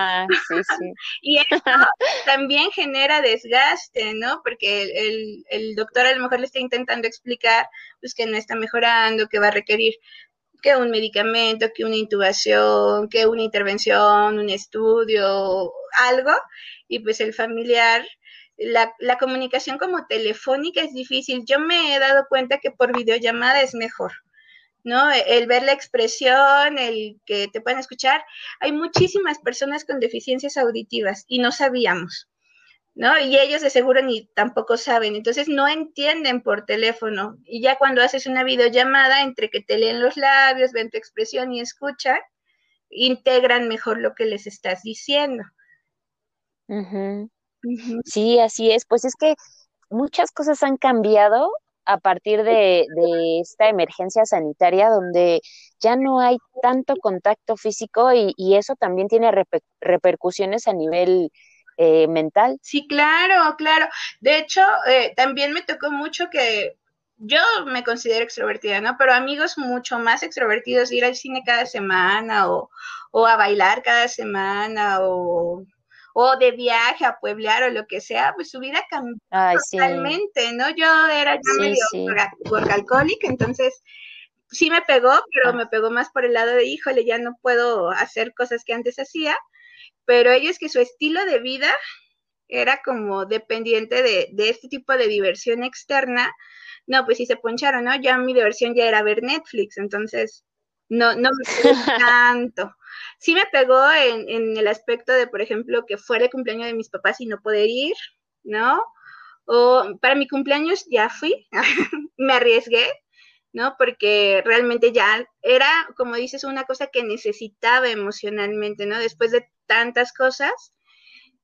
sí, sí. y eso también genera desgaste, ¿no? Porque el, el, doctor a lo mejor le está intentando explicar, pues que no está mejorando, que va a requerir que un medicamento, que una intubación, que una intervención, un estudio, algo, y pues el familiar la, la, comunicación como telefónica es difícil. Yo me he dado cuenta que por videollamada es mejor, ¿no? El ver la expresión, el que te puedan escuchar. Hay muchísimas personas con deficiencias auditivas y no sabíamos, ¿no? Y ellos de seguro ni tampoco saben. Entonces no entienden por teléfono. Y ya cuando haces una videollamada, entre que te leen los labios, ven tu expresión y escuchan, integran mejor lo que les estás diciendo. Sí, así es. Pues es que muchas cosas han cambiado a partir de, esta emergencia sanitaria donde ya no hay tanto contacto físico y, eso también tiene repercusiones a nivel eh, mental. Sí, claro, claro. De hecho, eh, también me tocó mucho que yo me considero extrovertida, ¿no? Pero amigos mucho más extrovertidos, ir al cine cada semana o, o a bailar cada semana o o de viaje a pueblear o lo que sea, pues su vida cambió totalmente, ¿no? Yo era ya medio alcohólica, entonces sí me pegó, pero ah. me pegó más por el lado de, híjole, ya no puedo hacer cosas que antes hacía, pero ellos que su estilo de vida era como dependiente de, de este tipo de diversión externa, no, pues sí se poncharon, ¿no? Ya mi diversión ya era ver Netflix, entonces no, no me pegó tanto. Sí me pegó en, en, el aspecto de, por ejemplo, que fuera el cumpleaños de mis papás y no poder ir, ¿no? O para mi cumpleaños ya fui, me arriesgué, ¿no? Porque realmente ya era, como dices, una cosa que necesitaba emocionalmente, ¿no? Después de tantas cosas,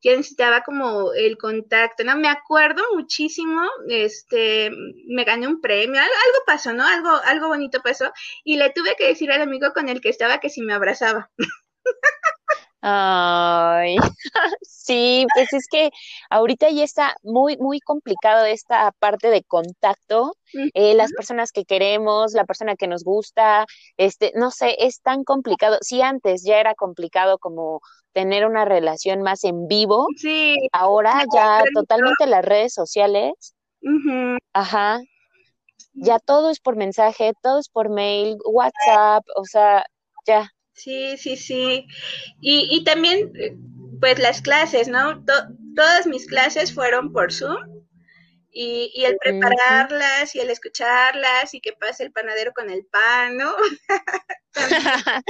ya necesitaba como el contacto, ¿no? Me acuerdo muchísimo, este, me gané un premio, algo, algo pasó, ¿no? Algo, algo bonito pasó, y le tuve que decir al amigo con el que estaba que si me abrazaba. Ay, sí, pues es que ahorita ya está muy, muy complicado esta parte de contacto. Eh, las personas que queremos, la persona que nos gusta, este, no sé, es tan complicado. Si antes ya era complicado como tener una relación más en vivo, Sí, ahora ya totalmente las redes sociales, ujú, ajá, ya todo es por mensaje, todo es por mail, WhatsApp, o sea, ya. Sí, sí, sí. Y, y también, eh, pues las clases, ¿no? To- todas mis clases fueron por Zoom. Y, y el prepararlas y el escucharlas y que pase el panadero con el pan, ¿no?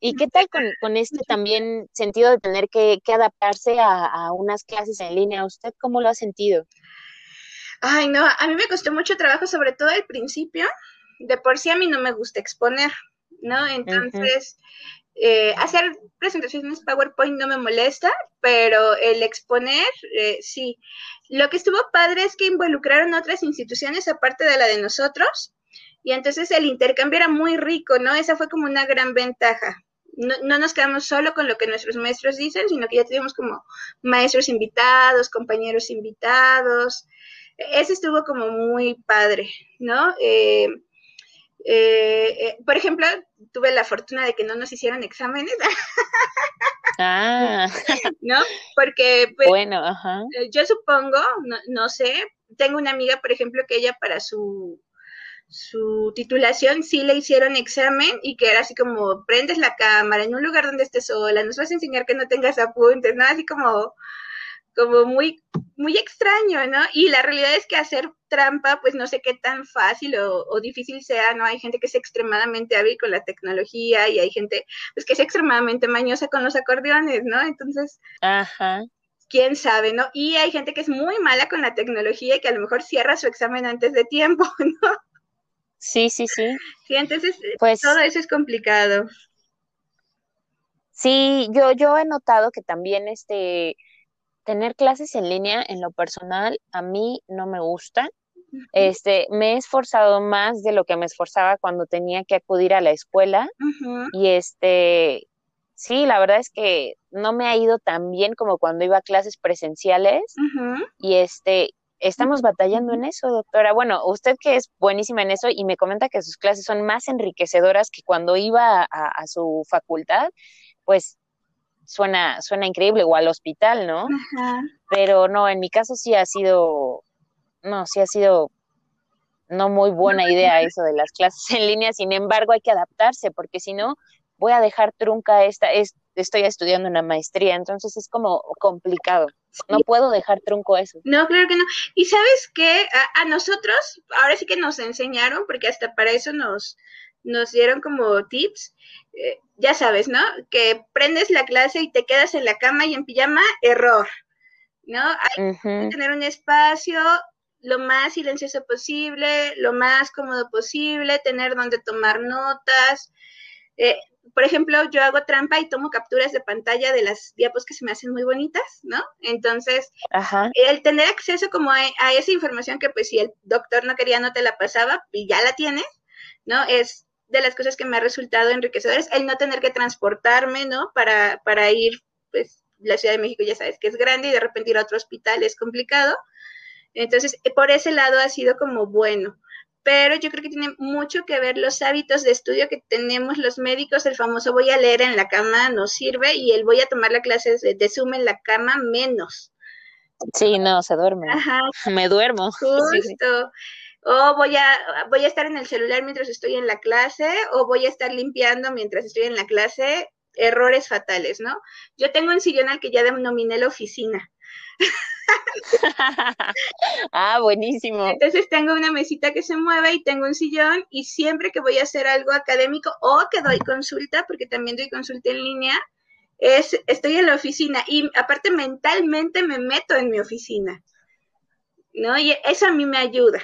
¿Y qué tal con, con este también sentido de tener que, que adaptarse a, a unas clases en línea? ¿Usted cómo lo ha sentido? Ay, no, a mí me costó mucho trabajo, sobre todo al principio. De por sí a mí no me gusta exponer, ¿no? Entonces, eh, hacer presentaciones PowerPoint no me molesta, pero el exponer, eh, sí. Lo que estuvo padre es que involucraron otras instituciones aparte de la de nosotros, y entonces el intercambio era muy rico, ¿no? Esa fue como una gran ventaja. No, no nos quedamos solo con lo que nuestros maestros dicen, sino que ya tuvimos como maestros invitados, compañeros invitados. Ese estuvo como muy padre, ¿no? Eh, eh, eh, por ejemplo, tuve la fortuna de que no nos hicieron exámenes, Ah, ¿no? Porque pues, bueno, ajá. eh, yo supongo, no, no sé, tengo una amiga, por ejemplo, que ella para su, su titulación sí le hicieron examen y que era así como, prendes la cámara en un lugar donde estés sola, nos vas a enseñar que no tengas apuntes, ¿no? Así como, como muy, muy extraño, ¿no? Y la realidad es que hacer trampa, pues no sé qué tan fácil o, o, difícil sea, ¿no? Hay gente que es extremadamente hábil con la tecnología y hay gente, pues que es extremadamente mañosa con los acordeones, ¿no? Entonces, Ajá. quién sabe, ¿no? Y hay gente que es muy mala con la tecnología y que a lo mejor cierra su examen antes de tiempo, ¿no? Sí, sí, sí. Sí, entonces Pues todo eso es complicado. sí, yo, yo he notado que también este tener clases en línea en lo personal a mí no me gusta. Este, me he esforzado más de lo que me esforzaba cuando tenía que acudir a la escuela Uh -huh. y este, sí, la verdad es que no me ha ido tan bien como cuando iba a clases presenciales Uh -huh. y este, estamos batallando en eso, doctora. Bueno, usted que es buenísima en eso y me comenta que sus clases son más enriquecedoras que cuando iba a, a su facultad, pues suena, suena increíble, o al hospital, ¿no? Ajá. Pero no, en mi caso sí ha sido, no, sí ha sido no muy buena idea eso de las clases en línea, sin embargo hay que adaptarse, porque si no, voy a dejar trunca esta, es, estoy estudiando una maestría, entonces es como complicado. No puedo dejar trunco eso. No, claro que no. Y sabes qué, a, a, nosotros, ahora sí que nos enseñaron, porque hasta para eso nos, nos dieron como tips, eh, ya sabes, ¿no? Que prendes la clase y te quedas en la cama y en pijama, error, ¿no? Hay uh -huh. que tener un espacio lo más silencioso posible, lo más cómodo posible, tener donde tomar notas. Eh, por ejemplo, yo hago trampa y tomo capturas de pantalla de las diapos que se me hacen muy bonitas, ¿no? Entonces, Ajá. el tener acceso como a, a, esa información que pues si el doctor no quería no te la pasaba y ya la tienes, ¿no? Es de las cosas que me ha resultado enriquecedoras, el no tener que transportarme, ¿no? Para, para ir, pues, la Ciudad de México ya sabes que es grande y de repente ir a otro hospital es complicado. Entonces, por ese lado ha sido como bueno pero yo creo que tiene mucho que ver los hábitos de estudio que tenemos los médicos, el famoso voy a leer en la cama no sirve y el voy a tomar la clase de, Zoom en la cama menos. Sí, no, se duerme. Ajá. Me duermo. Justo. Sí. O voy a, voy a estar en el celular mientras estoy en la clase, o voy a estar limpiando mientras estoy en la clase. Errores fatales, ¿no? Yo tengo un sillón al que ya denominé la oficina. ah, buenísimo. Entonces tengo una mesita que se mueve y tengo un sillón y siempre que voy a hacer algo académico o que doy consulta, porque también doy consulta en línea, es estoy en la oficina y aparte mentalmente me meto en mi oficina. ¿No? Y eso a mí me ayuda.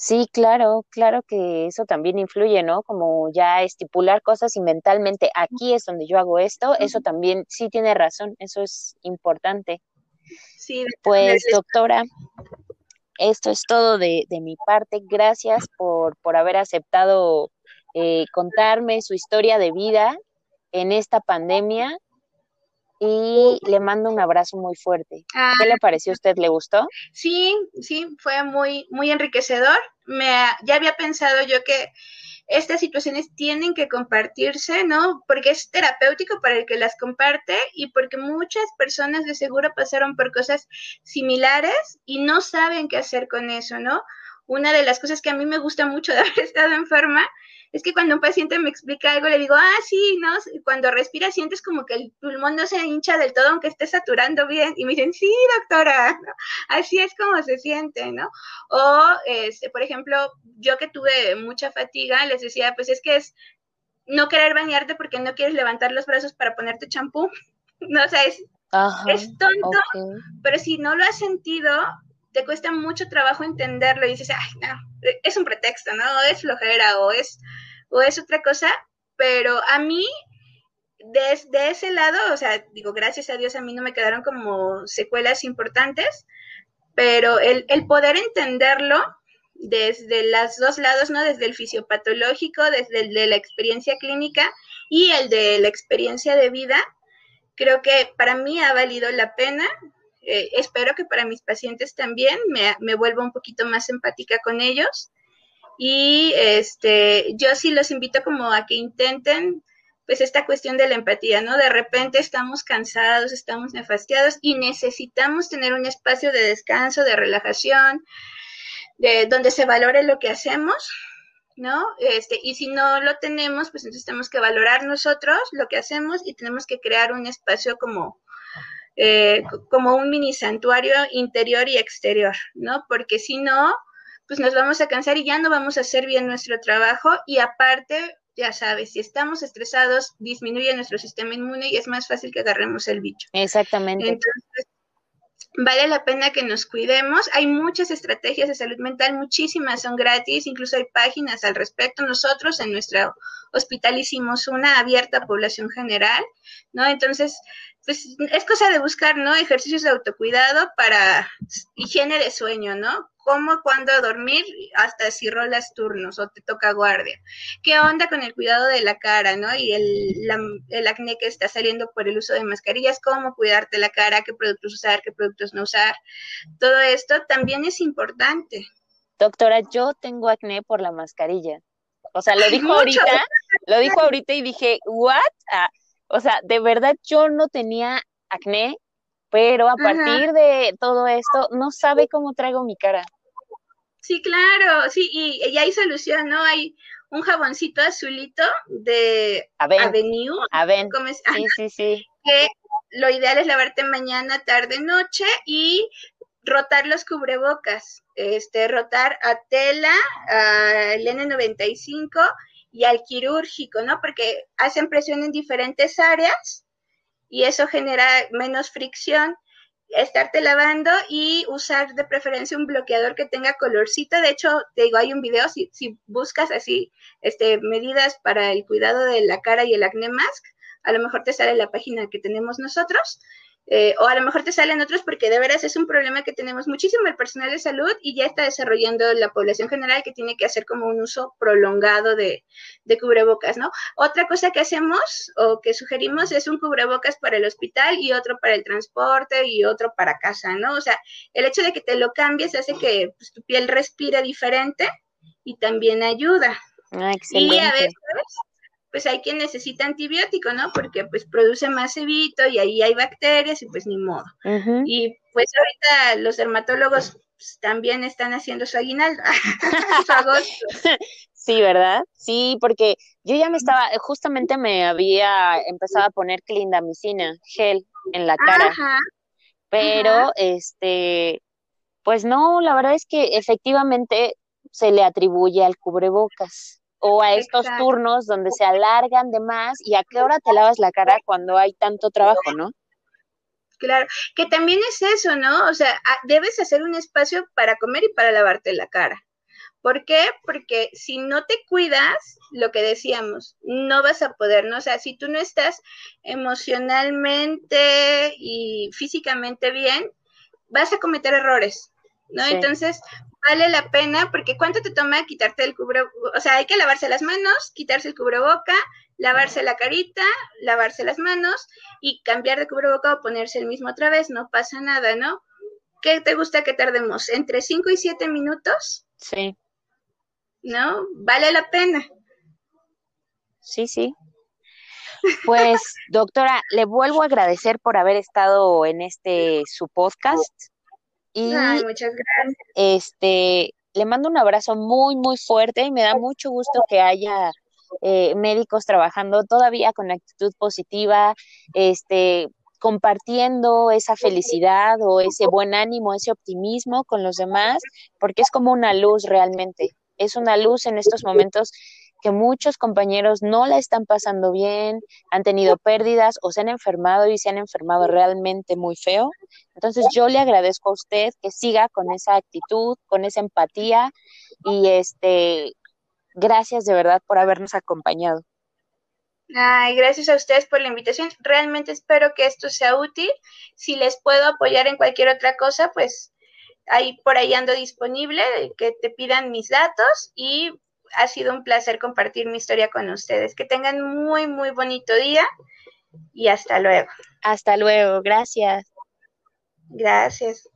Sí, claro, claro que eso también influye, ¿no? Como ya estipular cosas y mentalmente aquí es donde yo hago esto, eso también sí tiene razón, eso es importante. Sí, pues doctora, esto es todo de, de mi parte. Gracias por, por haber aceptado eh, contarme su historia de vida en esta pandemia y le mando un abrazo muy fuerte. ¿Qué le ah. pareció a usted? ¿Le gustó? Sí, sí, fue muy, muy enriquecedor. Me, ya había pensado yo que estas situaciones tienen que compartirse, ¿no? Porque es terapéutico para el que las comparte y porque muchas personas de seguro pasaron por cosas similares y no saben qué hacer con eso, ¿no? Una de las cosas que a mí me gusta mucho de haber estado enferma es que cuando un paciente me explica algo, le digo, ah, sí, ¿no? Cuando respira sientes como que el pulmón no se hincha del todo, aunque esté saturando bien. Y me dicen, sí, doctora, así es como se siente, ¿no? O, este, por ejemplo, yo que tuve mucha fatiga, les decía, pues es que es no querer bañarte porque no quieres levantar los brazos para ponerte champú. No, o sea, es, es tonto, pero si no lo has sentido, te cuesta mucho trabajo entenderlo y dices, ay, no, es un pretexto, ¿no? Es flojera o es, o es otra cosa, pero a mí, desde ese lado, o sea, digo, gracias a Dios a mí no me quedaron como secuelas importantes, pero el, el poder entenderlo desde los dos lados, ¿no? Desde el fisiopatológico, desde el de la experiencia clínica y el de la experiencia de vida, creo que para mí ha valido la pena eh, espero que para mis pacientes también me, me vuelva un poquito más empática con ellos. Y este, yo sí los invito como a que intenten pues esta cuestión de la empatía, ¿no? De repente estamos cansados, estamos nefastiados y necesitamos tener un espacio de descanso, de relajación, de donde se valore lo que hacemos, ¿no? Este, y si no lo tenemos, pues entonces tenemos que valorar nosotros lo que hacemos y tenemos que crear un espacio como eh, como un mini santuario interior y exterior, ¿no? Porque si no, pues nos vamos a cansar y ya no vamos a hacer bien nuestro trabajo y aparte, ya sabes, si estamos estresados, disminuye nuestro sistema inmune y es más fácil que agarremos el bicho. Exactamente. Entonces, vale la pena que nos cuidemos. Hay muchas estrategias de salud mental, muchísimas son gratis, incluso hay páginas al respecto. Nosotros en nuestro hospital hicimos una abierta a población general, ¿no? Entonces, pues es cosa de buscar, ¿no? Ejercicios de autocuidado para higiene de sueño, ¿no? Cómo, cuándo dormir, hasta si rolas turnos o te toca guardia. ¿Qué onda con el cuidado de la cara, ¿no? Y el, el acné que está saliendo por el uso de mascarillas, cómo cuidarte la cara, qué productos usar, qué productos no usar. Todo esto también es importante. Doctora, yo tengo acné por la mascarilla. O sea, lo dijo ahorita, lo dijo ahorita y dije, ¿what? Ah, o sea, de verdad yo no tenía acné, pero a partir de todo esto, no sabe cómo traigo mi cara. Sí, claro, sí, y, y hay solución, ¿no? Hay un jaboncito azulito de Avenue. Aven. Sí, sí, sí. Que lo ideal es lavarte mañana, tarde, noche y rotar los cubrebocas, este, rotar a tela, al N95 y al quirúrgico, ¿no? Porque hacen presión en diferentes áreas y eso genera menos fricción. Estarte lavando y usar de preferencia un bloqueador que tenga colorcito. De hecho, te digo, hay un video, si, si buscas así este, medidas para el cuidado de la cara y el acné mask, a lo mejor te sale la página que tenemos nosotros eh, o a lo mejor te salen otros porque de veras es un problema que tenemos muchísimo el personal de salud y ya está desarrollando la población general que tiene que hacer como un uso prolongado de, de cubrebocas, ¿no? Otra cosa que hacemos o que sugerimos es un cubrebocas para el hospital y otro para el transporte y otro para casa, ¿no? O sea, el hecho de que te lo cambies hace que pues, tu piel respire diferente y también ayuda. Ah, excelente. Y a veces pues hay quien necesita antibiótico, ¿no? Porque pues produce más evito y ahí hay bacterias y pues ni modo. Y pues ahorita los dermatólogos pues, también están haciendo su aguinaldo, su agosto. Sí, ¿verdad? Sí, porque yo ya me estaba, justamente me había empezado a poner clindamicina, gel en la cara. Pero, este, pues no, la verdad es que efectivamente se le atribuye al cubrebocas o a estos turnos donde se alargan de más y a qué hora te lavas la cara cuando hay tanto trabajo, ¿no? Claro, que también es eso, ¿no? O sea, debes hacer un espacio para comer y para lavarte la cara. ¿Por qué? Porque si no te cuidas, lo que decíamos, no vas a poder, ¿no? O sea, si tú no estás emocionalmente y físicamente bien, vas a cometer errores, ¿no? Entonces, vale la pena porque ¿cuánto te toma quitarte el cubreboca? O sea, hay que lavarse las manos, quitarse el cubreboca, lavarse la carita, lavarse las manos y cambiar de cubreboca o ponerse el mismo otra vez, no pasa nada, ¿no? ¿Qué te gusta que tardemos? ¿Entre 5 y 7 minutos? Sí. ¿No? Vale la pena. Sí, sí. Pues, doctora, le vuelvo a agradecer por haber estado en este su podcast. Y muchas gracias. Este, le mando un abrazo muy, muy fuerte y me da mucho gusto que haya eh, médicos trabajando todavía con actitud positiva, este, compartiendo esa felicidad o ese buen ánimo, ese optimismo con los demás, porque es como una luz realmente. Es una luz en estos momentos que muchos compañeros no la están pasando bien, han tenido pérdidas o se han enfermado y se han enfermado realmente muy feo. Entonces yo le agradezco a usted que siga con esa actitud, con esa empatía y este gracias de verdad por habernos acompañado. Ay, gracias a ustedes por la invitación. Realmente espero que esto sea útil. Si les puedo apoyar en cualquier otra cosa, pues ahí por ahí ando disponible, que te pidan mis datos y ha sido un placer compartir mi historia con ustedes. Que tengan muy, muy bonito día y hasta luego. Hasta luego, gracias. Gracias.